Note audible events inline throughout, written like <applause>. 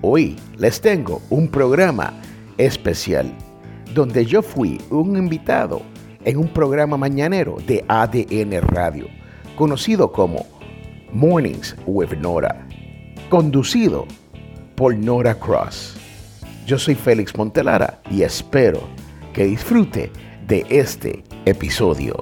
Hoy les tengo un programa especial donde yo fui un invitado en un programa mañanero de ADN Radio, conocido como Mornings with Nora, conducido por Nora Cross. Yo soy Félix Montelara y espero que disfrute de este episodio.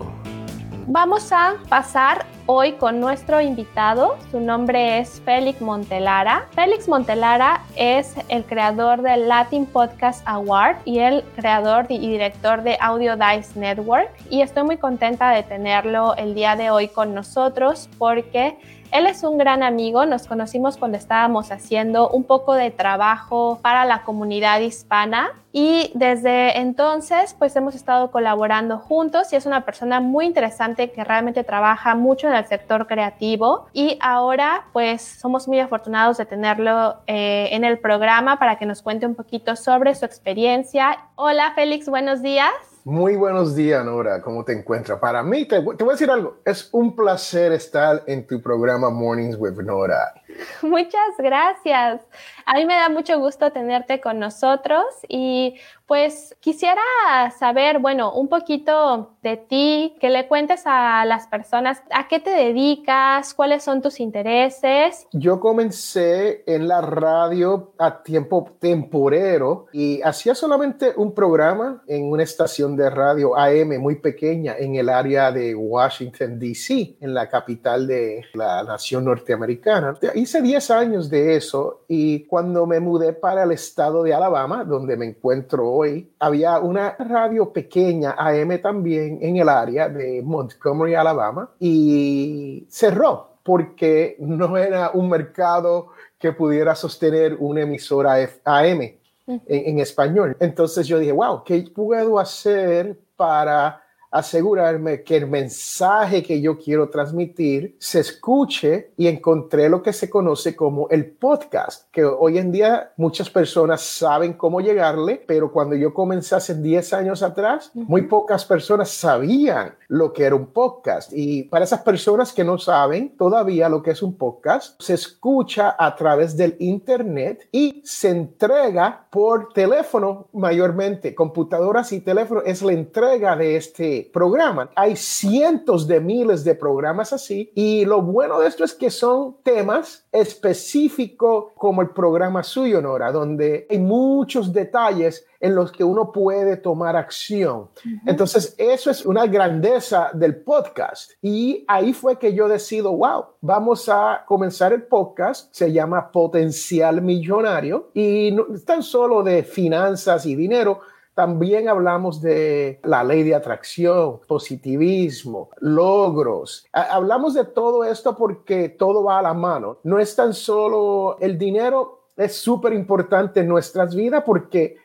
Vamos a pasar hoy con nuestro invitado. Su nombre es Félix Montelara. Félix Montelara es el creador del Latin Podcast Award y el creador y director de Audio Dice Network. Y estoy muy contenta de tenerlo el día de hoy con nosotros porque él es un gran amigo, nos conocimos cuando estábamos haciendo un poco de trabajo para la comunidad hispana y desde entonces pues hemos estado colaborando juntos y es una persona muy interesante que realmente trabaja mucho en el sector creativo y ahora pues somos muy afortunados de tenerlo eh, en el programa para que nos cuente un poquito sobre su experiencia. Hola Félix, buenos días. Muy buenos días, Nora. ¿Cómo te encuentras? Para mí, te, te, voy a decir algo. Es un placer estar en tu programa Mornings with Nora. <laughs> Muchas gracias. A mí me da mucho gusto tenerte con nosotros y pues quisiera saber, bueno, un poquito de ti, que le cuentes a las personas a qué te dedicas, cuáles son tus intereses. Yo comencé en la radio a tiempo temporero y hacía solamente un programa en una estación de radio AM muy pequeña en el área de Washington, D.C., en la capital de la nación norteamericana. Hice 10 años de eso y cuando me mudé para el estado de Alabama, donde me encuentro hoy, había una radio pequeña, AM también, en el área de Montgomery, Alabama, y cerró porque no era un mercado que pudiera sostener una emisora AM en, en español. Entonces yo dije, wow, ¿qué puedo hacer para asegurarme que el mensaje que yo quiero transmitir se escuche y encontré lo que se conoce como el podcast, que hoy en día muchas personas saben cómo llegarle, pero cuando yo comencé hace 10 años atrás, muy pocas personas sabían lo que era un podcast. Y para esas personas que no saben todavía lo que es un podcast, se escucha a través del Internet y se entrega por teléfono mayormente, computadoras y teléfono, es la entrega de este programa. Hay cientos de miles de programas así y lo bueno de esto es que son temas específicos como el programa suyo, Nora, donde hay muchos detalles en los que uno puede tomar acción. Uh -huh. Entonces, eso es una grandeza del podcast. Y ahí fue que yo decido, wow, vamos a comenzar el podcast, se llama Potencial Millonario, y no es tan solo de finanzas y dinero, también hablamos de la ley de atracción, positivismo, logros. Hablamos de todo esto porque todo va a la mano. No es tan solo el dinero, es súper importante en nuestras vidas porque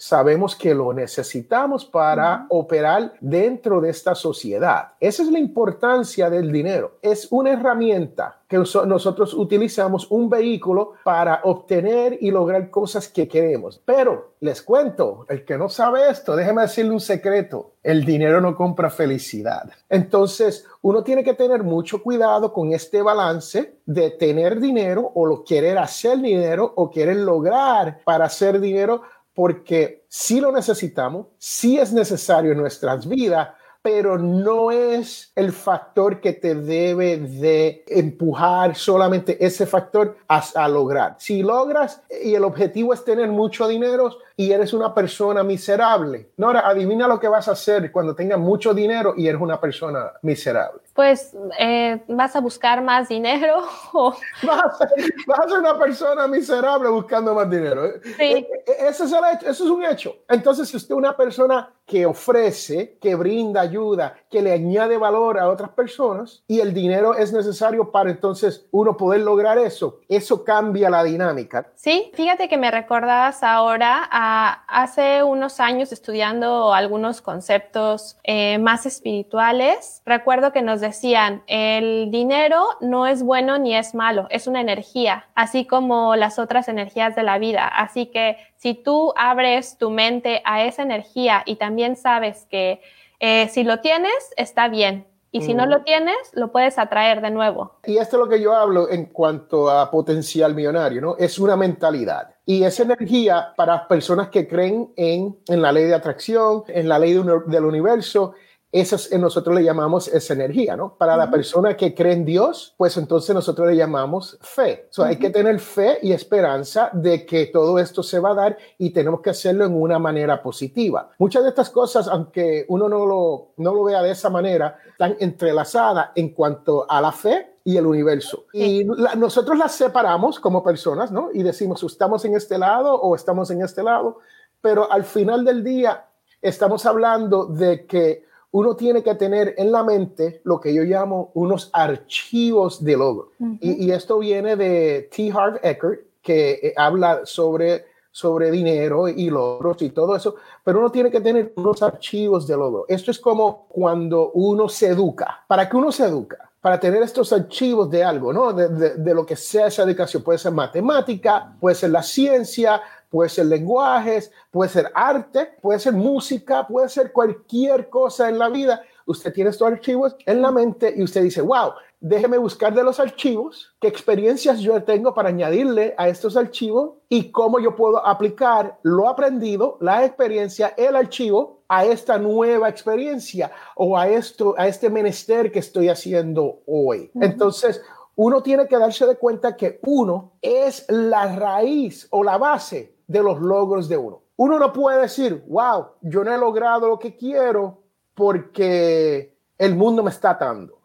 sabemos que lo necesitamos para operar dentro de esta sociedad. Esa es la importancia del dinero. Es una herramienta que nosotros utilizamos, un vehículo para obtener y lograr cosas que queremos. Pero les cuento, el que no sabe esto, déjeme decirle un secreto. El dinero no compra felicidad. Entonces, uno tiene que tener mucho cuidado con este balance de tener dinero o lo querer hacer dinero o querer lograr para hacer dinero porque sí lo necesitamos, sí es necesario en nuestras vidas, pero no es el factor que te debe de empujar solamente ese factor a, a, lograr. Si logras y el objetivo es tener mucho dinero y eres una persona miserable, Nora, adivina lo que vas a hacer cuando tengas mucho dinero y eres una persona miserable. Pues eh, vas a buscar más dinero <laughs> o... <laughs> Vas a, ser, una persona miserable buscando más dinero. Sí. Eh, eh, ese es el hecho, eso es un hecho. Entonces, si usted es una persona que ofrece, que brinda ayuda, que le añade valor a otras personas y el dinero es necesario para entonces uno poder lograr eso, eso cambia la dinámica. Sí, fíjate que me recordabas ahora a hace unos años estudiando algunos conceptos más espirituales. Recuerdo que nos decían, el dinero no es bueno ni es malo, es una energía, así como las otras energías de la vida. Así que si tú abres tu mente a esa energía y también sabes que eh, si lo tienes, está bien. Y si no lo tienes, lo puedes atraer de nuevo. Y esto es lo que yo hablo en cuanto a potencial millonario, ¿no? Es una mentalidad. Y esa energía para personas que creen en, en la ley de atracción, en la ley del universo, esa nosotros le llamamos esa energía, ¿no? Para la persona que cree en Dios, pues entonces nosotros le llamamos fe. So, Hay que tener fe y esperanza de que todo esto se va a dar y tenemos que hacerlo en una manera positiva. Muchas de estas cosas, aunque uno no lo, no lo vea de esa manera, están entrelazadas en cuanto a la fe y el universo. Y nosotros las separamos como personas, ¿no? Y decimos, estamos en este lado o estamos en este lado, pero al final del día estamos hablando de que uno tiene que tener en la mente lo que yo llamo unos archivos de logro. y, esto viene de T. Harv Eckert, que eh, habla sobre, sobre dinero y logros y todo eso, pero uno tiene que tener unos archivos de logro. Esto es como cuando uno se educa. ¿Para qué uno se educa? Para tener estos archivos de algo, ¿no? De, de lo que sea esa educación. Puede ser matemática, puede ser la ciencia, puede ser lenguajes, puede ser arte, puede ser música, puede ser cualquier cosa en la vida. Usted tiene estos archivos en la mente y usted dice, wow, déjeme buscar de los archivos qué experiencias yo tengo para añadirle a estos archivos y cómo yo puedo aplicar lo aprendido, la experiencia, el archivo a esta nueva experiencia o a esto, a este menester que estoy haciendo hoy. Entonces, uno tiene que darse de cuenta que uno es la raíz o la base de los logros de uno. Uno no puede decir, wow, yo no he logrado lo que quiero porque el mundo me está atando.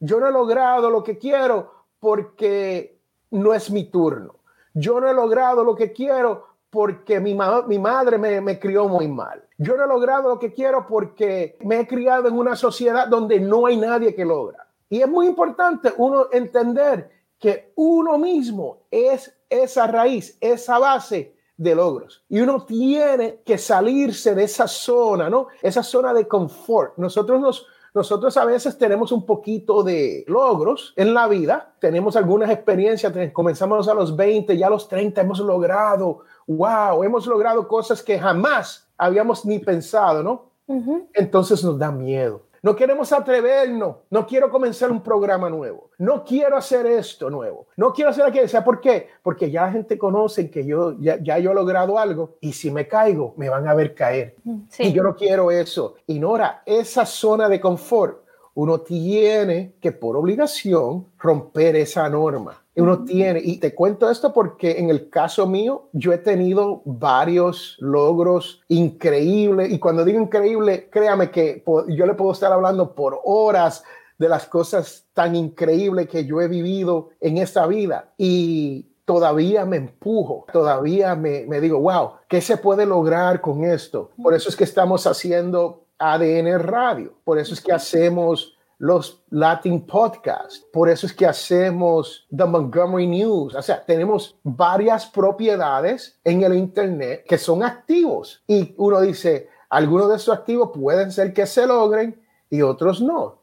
Yo no he logrado lo que quiero porque no es mi turno. Yo no he logrado lo que quiero porque mi, mi madre me, me, crió muy mal. Yo no he logrado lo que quiero porque me he criado en una sociedad donde no hay nadie que logra. Y es muy importante uno entender que uno mismo es esa raíz, esa base de logros. Y uno tiene que salirse de esa zona, ¿no? Esa zona de confort. Nosotros nos, nosotros a veces tenemos un poquito de logros en la vida, tenemos algunas experiencias, comenzamos a los 20, ya a los 30 hemos logrado, wow, hemos logrado cosas que jamás habíamos ni pensado, ¿no? Entonces nos da miedo. No queremos atrevernos. No quiero comenzar un programa nuevo. No quiero hacer esto nuevo. No quiero hacer aquello. ¿Sabe por qué? Porque ya la gente conoce que yo ya, ya, yo he logrado algo y si me caigo, me van a ver caer. Mm, y yo no quiero eso. Ignora esa zona de confort. Uno tiene que por obligación romper esa norma uno tiene. Y te cuento esto porque en el caso mío, yo he tenido varios logros increíbles. Y cuando digo increíble, créame que yo le puedo estar hablando por horas de las cosas tan increíbles que yo he vivido en esta vida. Y todavía me empujo, todavía me, me digo, wow, ¿qué se puede lograr con esto? Por eso es que estamos haciendo ADN Radio, por eso es que hacemos los Latin Podcasts. Por eso es que hacemos The Montgomery News. O sea, tenemos varias propiedades en el Internet que son activos. Y uno dice, algunos de esos activos pueden ser que se logren y otros no.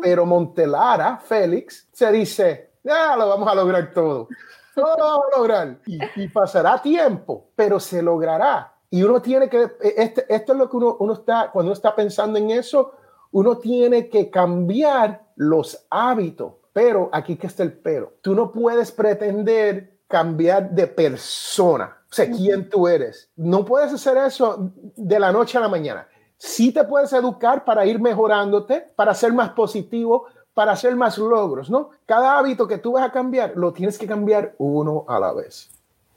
Pero Montelara, Félix, se dice, ya lo vamos a lograr todo. Todo lo vamos a lograr. Y, pasará tiempo, pero se logrará. Y uno tiene que, este, esto es lo que uno, uno está, cuando uno está pensando en eso, uno tiene que cambiar los hábitos. Pero aquí que está el pero. Tú no puedes pretender cambiar de persona, o sea, quién tú eres. No puedes hacer eso de la noche a la mañana. Sí te puedes educar para ir mejorándote, para ser más positivo, para hacer más logros, ¿no? Cada hábito que tú vas a cambiar, lo tienes que cambiar uno a la vez.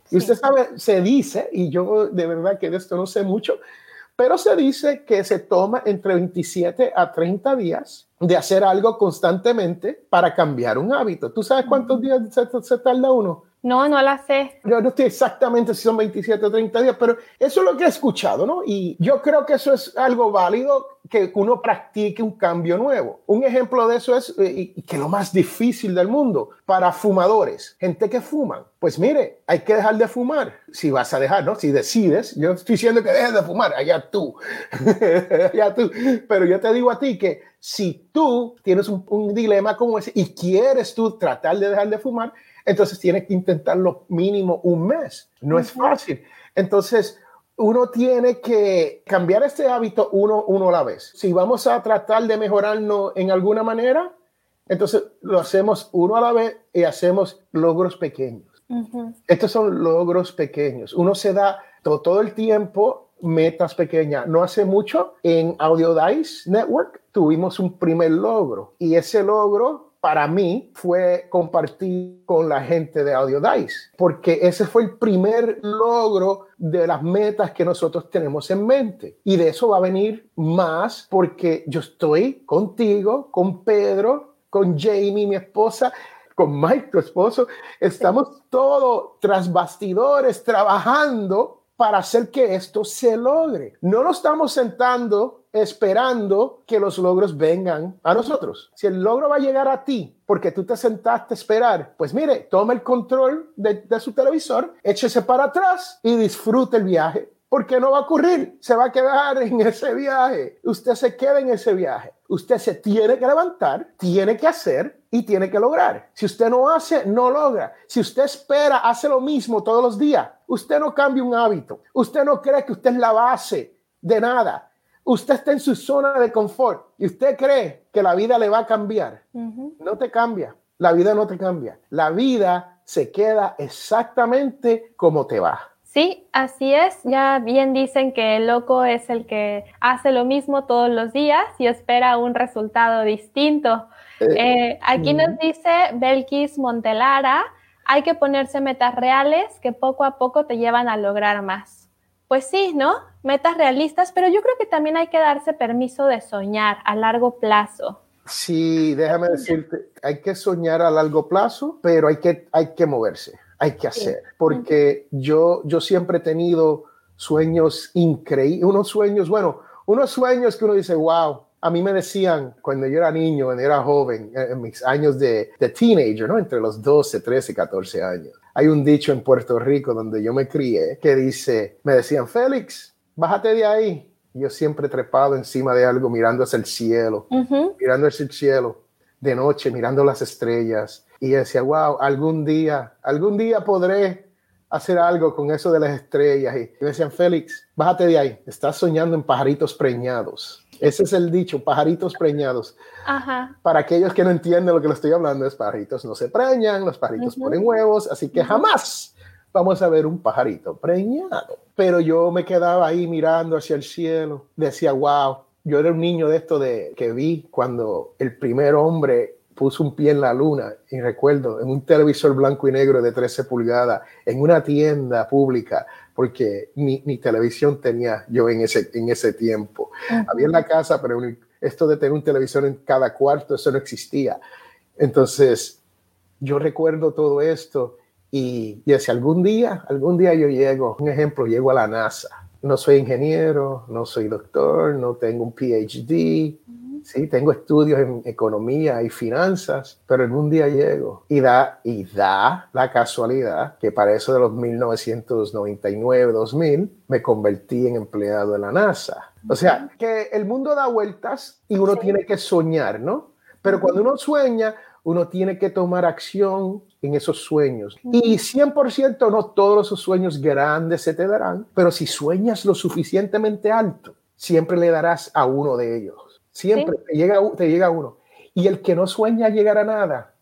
Y usted sabe, se dice, y yo de verdad que de esto no sé mucho, pero se dice que se toma entre 27 a 30 días de hacer algo constantemente para cambiar un hábito. ¿Tú sabes cuántos días se, tarda uno? No, no la sé. Yo no estoy exactamente si son 27 o 30 días, pero eso es lo que he escuchado, ¿no? Y yo creo que eso es algo válido que uno practique un cambio nuevo. Un ejemplo de eso es eh, que lo más difícil del mundo para fumadores, gente que fuman. Pues mire, hay que dejar de fumar. Si vas a dejar, ¿no? Si decides, yo estoy diciendo que dejes de fumar, allá tú, <laughs> allá tú. Pero yo te digo a ti que si tú tienes un, un dilema como ese y quieres tú tratar de dejar de fumar, entonces tienes que intentarlo mínimo un mes. No es fácil. Entonces, uno tiene que cambiar este hábito uno, uno a la vez. Si vamos a tratar de mejorarnos en alguna manera, entonces lo hacemos uno a la vez y hacemos logros pequeños. Estos son logros pequeños. Uno se da todo, todo, el tiempo metas pequeñas. No hace mucho en Audio Dice Network tuvimos un primer logro y ese logro para mí fue compartir con la gente de Audio Dice, porque ese fue el primer logro de las metas que nosotros tenemos en mente. Y de eso va a venir más porque yo estoy contigo, con Pedro, con Jamie, mi esposa, con Mike, tu esposo. Estamos todos tras bastidores trabajando para hacer que esto se logre. No lo estamos sentando esperando que los logros vengan a nosotros. Si el logro va a llegar a ti porque tú te sentaste a esperar, pues mire, toma el control de, su televisor, échese para atrás y disfrute el viaje. Porque no va a ocurrir, se va a quedar en ese viaje. Usted se queda en ese viaje. Usted se tiene que levantar, tiene que hacer y tiene que lograr. Si usted no hace, no logra. Si usted espera, hace lo mismo todos los días. Usted no cambia un hábito. Usted no cree que usted es la base de nada usted está en su zona de confort y usted cree que la vida le va a cambiar. No te cambia. La vida no te cambia. La vida se queda exactamente como te va. Sí, así es. Ya bien dicen que el loco es el que hace lo mismo todos los días y espera un resultado distinto. Eh, eh, aquí nos dice Belkis Montelara, hay que ponerse metas reales que poco a poco te llevan a lograr más pues sí, ¿no? Metas realistas, pero yo creo que también hay que darse permiso de soñar a largo plazo. Sí, déjame decirte, hay que soñar a largo plazo, pero hay que, hay que moverse, hay que hacer, porque yo, yo siempre he tenido sueños increíbles, unos sueños, bueno, unos sueños que uno dice, wow, a mí me decían cuando yo era niño, cuando era joven, en mis años de, de teenager, ¿no? Entre los 12, 13, 14 años hay un dicho en Puerto Rico donde yo me crié que dice, me decían, Félix, bájate de ahí. yo siempre trepado encima de algo mirando hacia el cielo, mirando hacia el cielo de noche, mirando las estrellas. Y decía, wow, algún día, algún día podré hacer algo con eso de las estrellas. Y me decían, Félix, bájate de ahí, estás soñando en pajaritos preñados. Ese es el dicho, pajaritos preñados. Para aquellos que no entienden lo que le estoy hablando, es pajaritos no se preñan, los pajaritos ponen huevos, así que jamás vamos a ver un pajarito preñado. Pero yo me quedaba ahí mirando hacia el cielo, decía, wow, yo era un niño de esto de que vi cuando el primer hombre puso un pie en la luna, y recuerdo, en un televisor blanco y negro de 13 pulgadas, en una tienda pública, porque ni, televisión tenía yo en ese, en ese tiempo. Había en la casa, pero esto de tener un televisor en cada cuarto, eso no existía. Entonces, yo recuerdo todo esto y, y decía, algún día, algún día yo llego, un ejemplo, llego a la NASA. No soy ingeniero, no soy doctor, no tengo un PhD, sí, tengo estudios en economía y finanzas, pero en un día llego y da, y da la casualidad que para eso de los 1999-2000 me convertí en empleado de la NASA. O sea, que el mundo da vueltas y uno tiene que soñar, ¿no? Pero cuando uno sueña, uno tiene que tomar acción en esos sueños. Y 100% no todos esos sueños grandes se te darán, pero si sueñas lo suficientemente alto, siempre le darás a uno de ellos. Siempre te, llega, te llega uno. Y el que no sueña llegar a nada,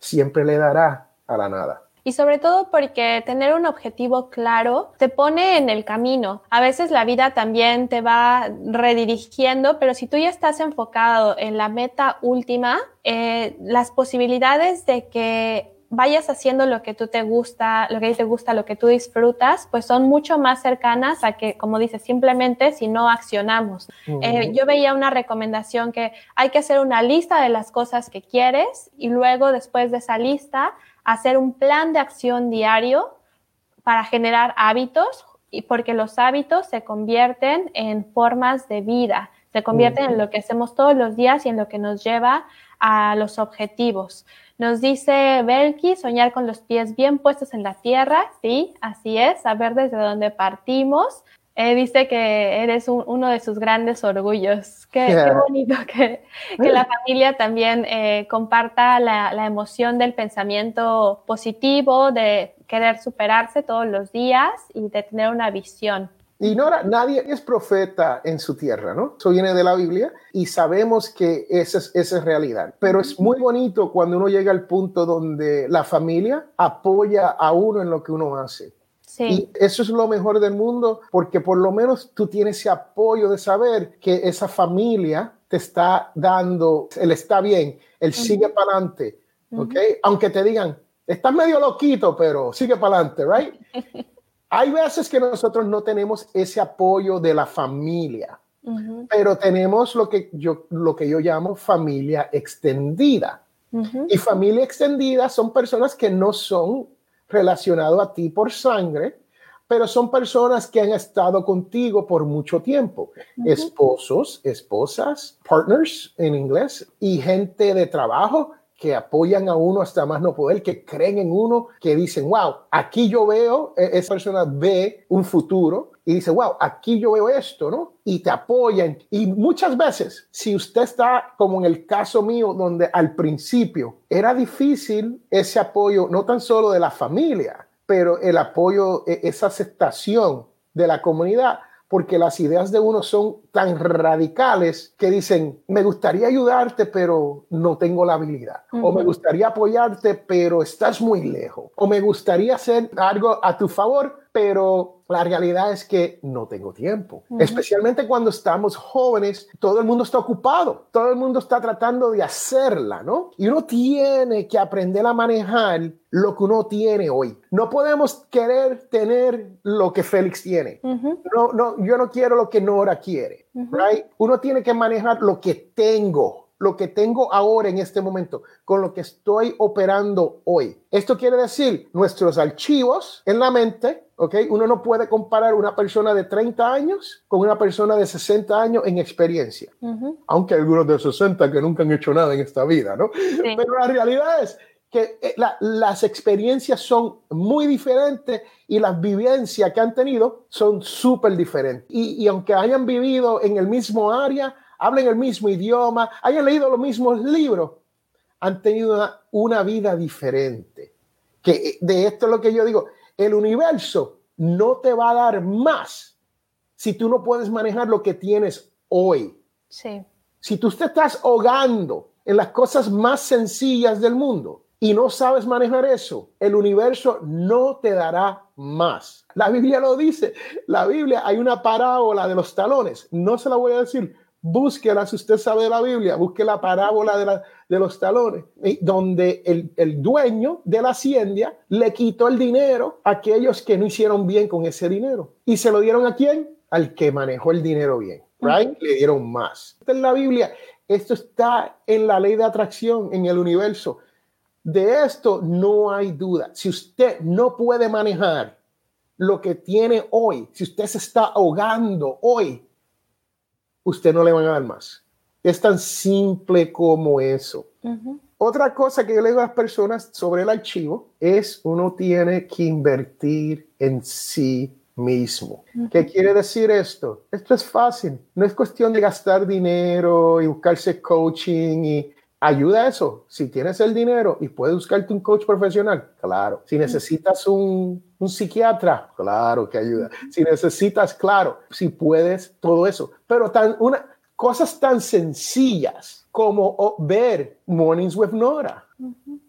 siempre le dará a la nada. Y sobre todo porque tener un objetivo claro te pone en el camino. A veces la vida también te va redirigiendo, pero si tú ya estás enfocado en la meta última, eh, las posibilidades de que vayas haciendo lo que tú te gusta, lo que te gusta, lo que tú disfrutas, pues son mucho más cercanas a que, como dices, simplemente si no accionamos. Eh, yo veía una recomendación que hay que hacer una lista de las cosas que quieres y luego después de esa lista hacer un plan de acción diario para generar hábitos y porque los hábitos se convierten en formas de vida, se convierten en lo que hacemos todos los días y en lo que nos lleva a los objetivos. Nos dice Belki, soñar con los pies bien puestos en la tierra, sí, así es, saber desde dónde partimos. Eh, dice que eres uno de sus grandes orgullos. Qué, <laughs> bonito que, la familia también eh, comparta la, la, emoción del pensamiento positivo, de querer superarse todos los días y de tener una visión. Y Nora, nadie es profeta en su tierra, ¿no? Eso viene de la Biblia y sabemos que esa es, esa es realidad. Pero es muy bonito cuando uno llega al punto donde la familia apoya a uno en lo que uno hace. Sí. Y eso es lo mejor del mundo porque por lo menos tú tienes ese apoyo de saber que esa familia te está dando, él está bien, él sigue para adelante, ¿ok? Aunque te digan, estás medio loquito, pero sigue para adelante, ¿right? <laughs> Hay veces que nosotros no tenemos ese apoyo de la familia, pero tenemos lo que yo, lo que yo llamo familia extendida. Y familia extendida son personas que no son relacionadas a ti por sangre, pero son personas que han estado contigo por mucho tiempo. Esposos, esposas, partners en inglés y gente de trabajo que apoyan a uno hasta más no poder, que creen en uno, que dicen, wow, aquí yo veo, e-, esa persona ve un futuro y dice, wow, aquí yo veo esto, ¿no? Y te apoyan. Y muchas veces, si usted está como en el caso mío, donde al principio era difícil ese apoyo, no tan solo de la familia, pero el apoyo, e-, esa aceptación de la comunidad, porque las ideas de uno son tan radicales que dicen, me gustaría ayudarte, pero no tengo la habilidad. O me gustaría apoyarte, pero estás muy lejos. O me gustaría hacer algo a tu favor, pero la realidad es que no tengo tiempo. Especialmente cuando estamos jóvenes, todo el mundo está ocupado, todo el mundo está tratando de hacerla, ¿no? Y uno tiene que aprender a manejar lo que uno tiene hoy. No podemos querer tener lo que Félix tiene. No, no, yo no quiero lo que Nora quiere, right? Uno tiene que manejar lo que tengo lo que tengo ahora en este momento, con lo que estoy operando hoy. Esto quiere decir nuestros archivos en la mente, ¿ok? Uno no puede comparar una persona de 30 años con una persona de 60 años en experiencia, aunque hay algunos de 60 que nunca han hecho nada en esta vida, ¿no? Pero la realidad es que eh, las experiencias son muy diferentes y las vivencias que han tenido son súper diferentes. Y, y aunque hayan vivido en el mismo área, hablen el mismo idioma, hayan leído los mismos libros, han tenido una, vida diferente. Que eh, de esto es lo que yo digo, el universo no te va a dar más si tú no puedes manejar lo que tienes hoy. Sí. Si tú te estás ahogando en las cosas más sencillas del mundo y no sabes manejar eso, el universo no te dará más. La Biblia lo dice. La Biblia hay una parábola de los talones. No se la voy a decir búsquela si usted sabe la Biblia, busque la parábola de, de los talones, donde el, el, dueño de la hacienda le quitó el dinero a aquellos que no hicieron bien con ese dinero. ¿Y se lo dieron a quién? Al que manejó el dinero bien, right? Le dieron más. en la Biblia, esto está en la ley de atracción, en el universo. De esto no hay duda. Si usted no puede manejar lo que tiene hoy, si usted se está ahogando hoy, usted no le van a dar más. Es tan simple como eso. Otra cosa que yo le digo a las personas sobre el archivo es uno tiene que invertir en sí mismo. ¿Qué quiere decir esto? Esto es fácil. No es cuestión de gastar dinero y buscarse coaching y ayuda eso. Si tienes el dinero y puedes buscarte un coach profesional, claro. Si necesitas un, un psiquiatra, claro que ayuda. Si necesitas, claro, si puedes, todo eso. Pero tan, una, cosas tan sencillas como ver Mornings with Nora.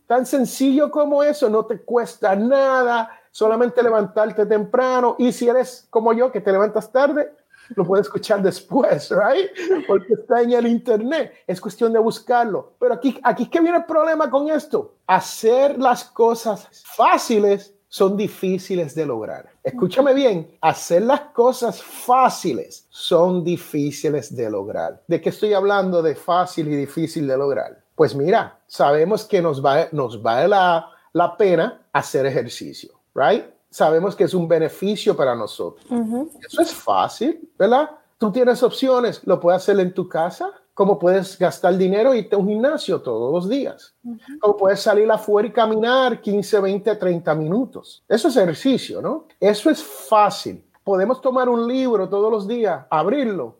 Tan sencillo como eso, no te cuesta nada, solamente levantarte temprano. Y si eres como yo, que te levantas tarde, lo puede escuchar después, right? Porque está en el internet. Es cuestión de buscarlo. Pero aquí, aquí que viene el problema con esto. Hacer las cosas fáciles son difíciles de lograr. Escúchame bien, hacer las cosas fáciles son difíciles de lograr. ¿De qué estoy hablando de fácil y difícil de lograr? Pues mira, sabemos que nos, va, nos vale la, la pena hacer ejercicio, right? Sabemos que es un beneficio para nosotros. Eso es fácil, ¿verdad? Tú tienes opciones, lo puedes hacer en tu casa, como puedes gastar dinero y irte a un gimnasio todos los días, como puedes salir afuera y caminar 15, 20, 30 minutos. Eso es ejercicio, ¿no? Eso es fácil. Podemos tomar un libro todos los días, abrirlo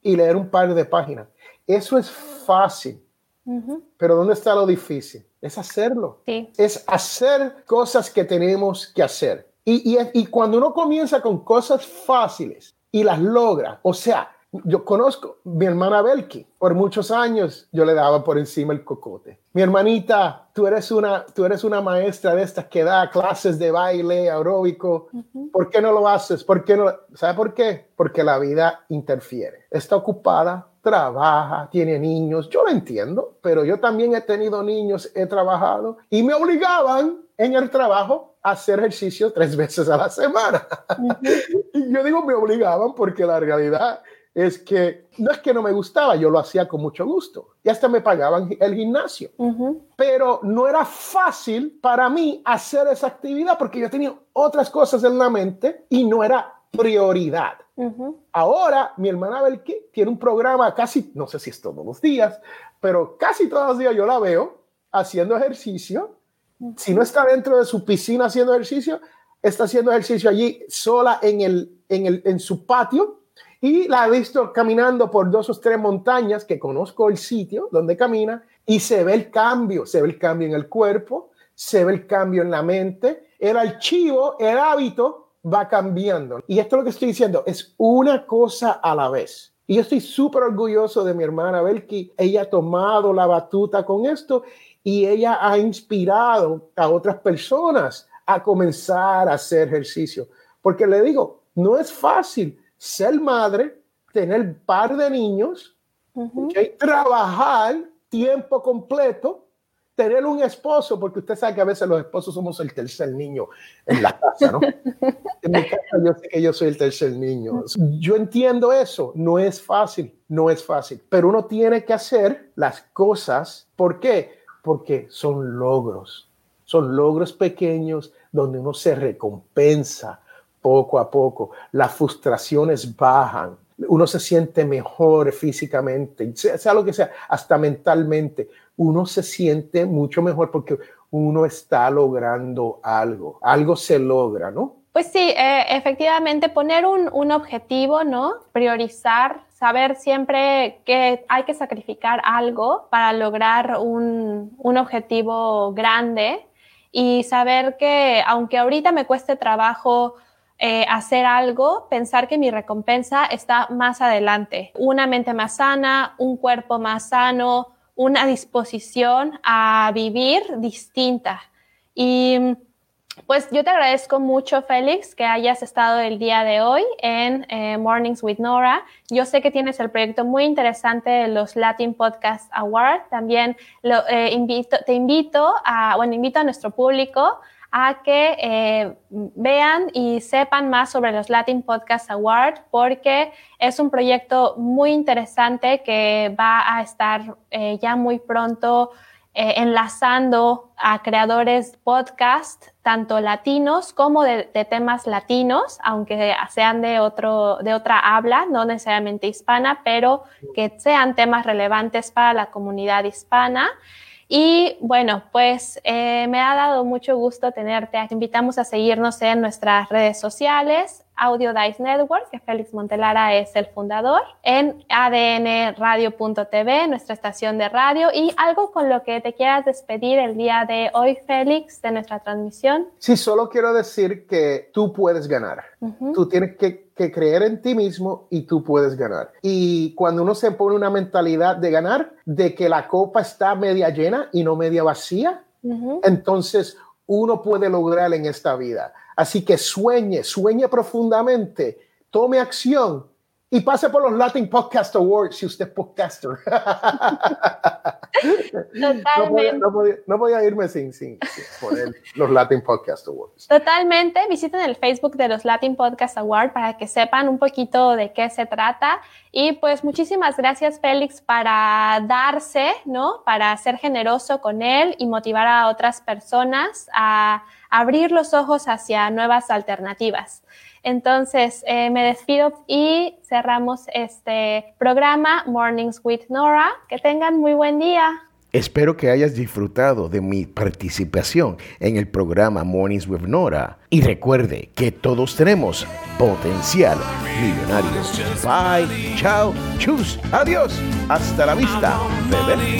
y leer un par de páginas. Eso es fácil. Pero ¿dónde está lo difícil? Es hacerlo. Es hacer cosas que tenemos que hacer. Y, cuando uno comienza con cosas fáciles y las logra, o sea, yo conozco mi hermana Belki, por muchos años yo le daba por encima el cocote. Mi hermanita, tú eres una, tú eres una maestra de estas que da clases de baile aeróbico. ¿Por qué no lo haces? ¿Por qué no? ¿Sabe por qué? Porque la vida interfiere. Está ocupada, trabaja, tiene niños. Yo lo entiendo, pero yo también he tenido niños, he trabajado y me obligaban en el trabajo hacer ejercicio tres <laughs> veces a la semana. y yo digo, me obligaban porque la realidad es que no es que no me gustaba, yo lo hacía con mucho gusto y hasta me pagaban el gimnasio. Pero no era fácil para mí hacer esa actividad porque yo tenía otras cosas en la mente y no era prioridad. Ahora mi hermana Belki tiene un programa casi, no sé si es todos los días, pero casi todos los días yo la veo haciendo ejercicio si no está dentro de su piscina haciendo ejercicio, está haciendo ejercicio allí sola en, el, en, el, en su patio y la he visto caminando por dos o tres montañas que conozco el sitio donde camina y se ve el cambio, se ve el cambio en el cuerpo, se ve el cambio en la mente, el archivo, el hábito va cambiando. Y esto es lo que estoy diciendo, es una cosa a la vez. Y yo estoy súper orgulloso de mi hermana Belki. Ella ha tomado la batuta con esto y ella ha inspirado a otras personas a comenzar a hacer ejercicio. Porque le digo, no es fácil ser madre, tener par de niños, trabajar tiempo completo, tener un esposo, porque usted sabe que a veces los esposos somos el tercer niño en la casa, ¿no? <laughs> en mi casa yo sé que yo soy el tercer niño. Yo entiendo eso, no es fácil, no es fácil, pero uno tiene que hacer las cosas. ¿Por qué? Porque son logros, son logros pequeños donde uno se recompensa poco a poco, las frustraciones bajan, uno se siente mejor físicamente, sea, lo que sea, hasta mentalmente, uno se siente mucho mejor porque uno está logrando algo, algo se logra, ¿no? Pues sí, eh, efectivamente poner un objetivo, ¿no? Priorizar saber siempre que hay que sacrificar algo para lograr un, objetivo grande y saber que aunque ahorita me cueste trabajo eh, hacer algo, pensar que mi recompensa está más adelante. Una mente más sana, un cuerpo más sano, una disposición a vivir distinta. Y pues yo te agradezco mucho, Félix, que hayas estado el día de hoy en eh, Mornings with Nora. Yo sé que tienes el proyecto muy interesante de los Latin Podcast Award. También eh, invito, te invito a, bueno, invito a nuestro público a que eh, vean y sepan más sobre los Latin Podcast Award porque es un proyecto muy interesante que va a estar ya muy pronto enlazando a creadores podcast, tanto latinos como de, temas latinos, aunque sean de, otro, de otra habla, no necesariamente hispana, pero que sean temas relevantes para la comunidad hispana. Y bueno, pues eh, me ha dado mucho gusto tenerte. Te invitamos a seguirnos en nuestras redes sociales, Audio Dice Network, que Félix Montelara es el fundador, en adnradio.tv, nuestra estación de radio, y algo con lo que te quieras despedir el día de hoy, Félix, de nuestra transmisión. Sí, solo quiero decir que tú puedes ganar. Tú tienes que, que creer en ti mismo y tú puedes ganar. Y cuando uno se pone una mentalidad de ganar, de que la copa está media llena y no media vacía, entonces uno puede lograr en esta vida. Así que sueñe, sueñe profundamente, tome acción Y pase por los Latin Podcast Awards si usted es podcaster. <laughs> Totalmente. No podía, irme sin, sin, poner los Latin Podcast Awards. Totalmente. Visiten el Facebook de los Latin Podcast Awards para que sepan un poquito de qué se trata. Y pues muchísimas gracias, Félix, para darse, ¿no? Para ser generoso con él y motivar a otras personas a abrir los ojos hacia nuevas alternativas. Entonces, eh, me despido y cerramos este programa Mornings with Nora. Que tengan muy buen día. Espero que hayas disfrutado de mi participación en el programa Mornings with Nora. Y recuerde que todos tenemos potencial millonario. Bye, chao, chus, adiós, hasta la vista, bebé.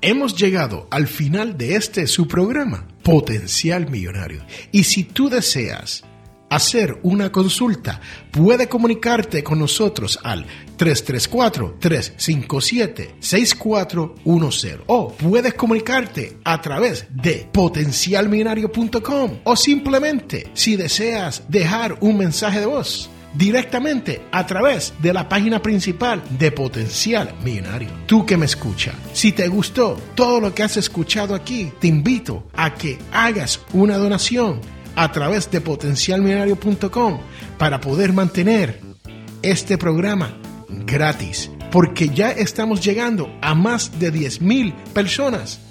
Hemos llegado al final de este su programa, Potencial Millonario. Y si tú deseas hacer una consulta, puede comunicarte con nosotros al 334-357-6410 o puedes comunicarte a través de potencialmillonario.com o simplemente si deseas dejar un mensaje de voz directamente a través de la página principal de Potencial Millonario. Tú que me escucha, si te gustó todo lo que has escuchado aquí, te invito a que hagas una donación a través de potencialmillonario.com para poder mantener este programa gratis, porque ya estamos llegando a más de 10 mil personas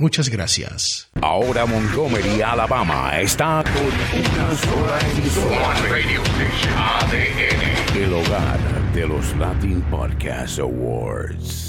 Muchas gracias. Ahora Montgomery, Alabama está con una sola emisora. Radio Station ADN. El hogar de los Latin Podcast Awards.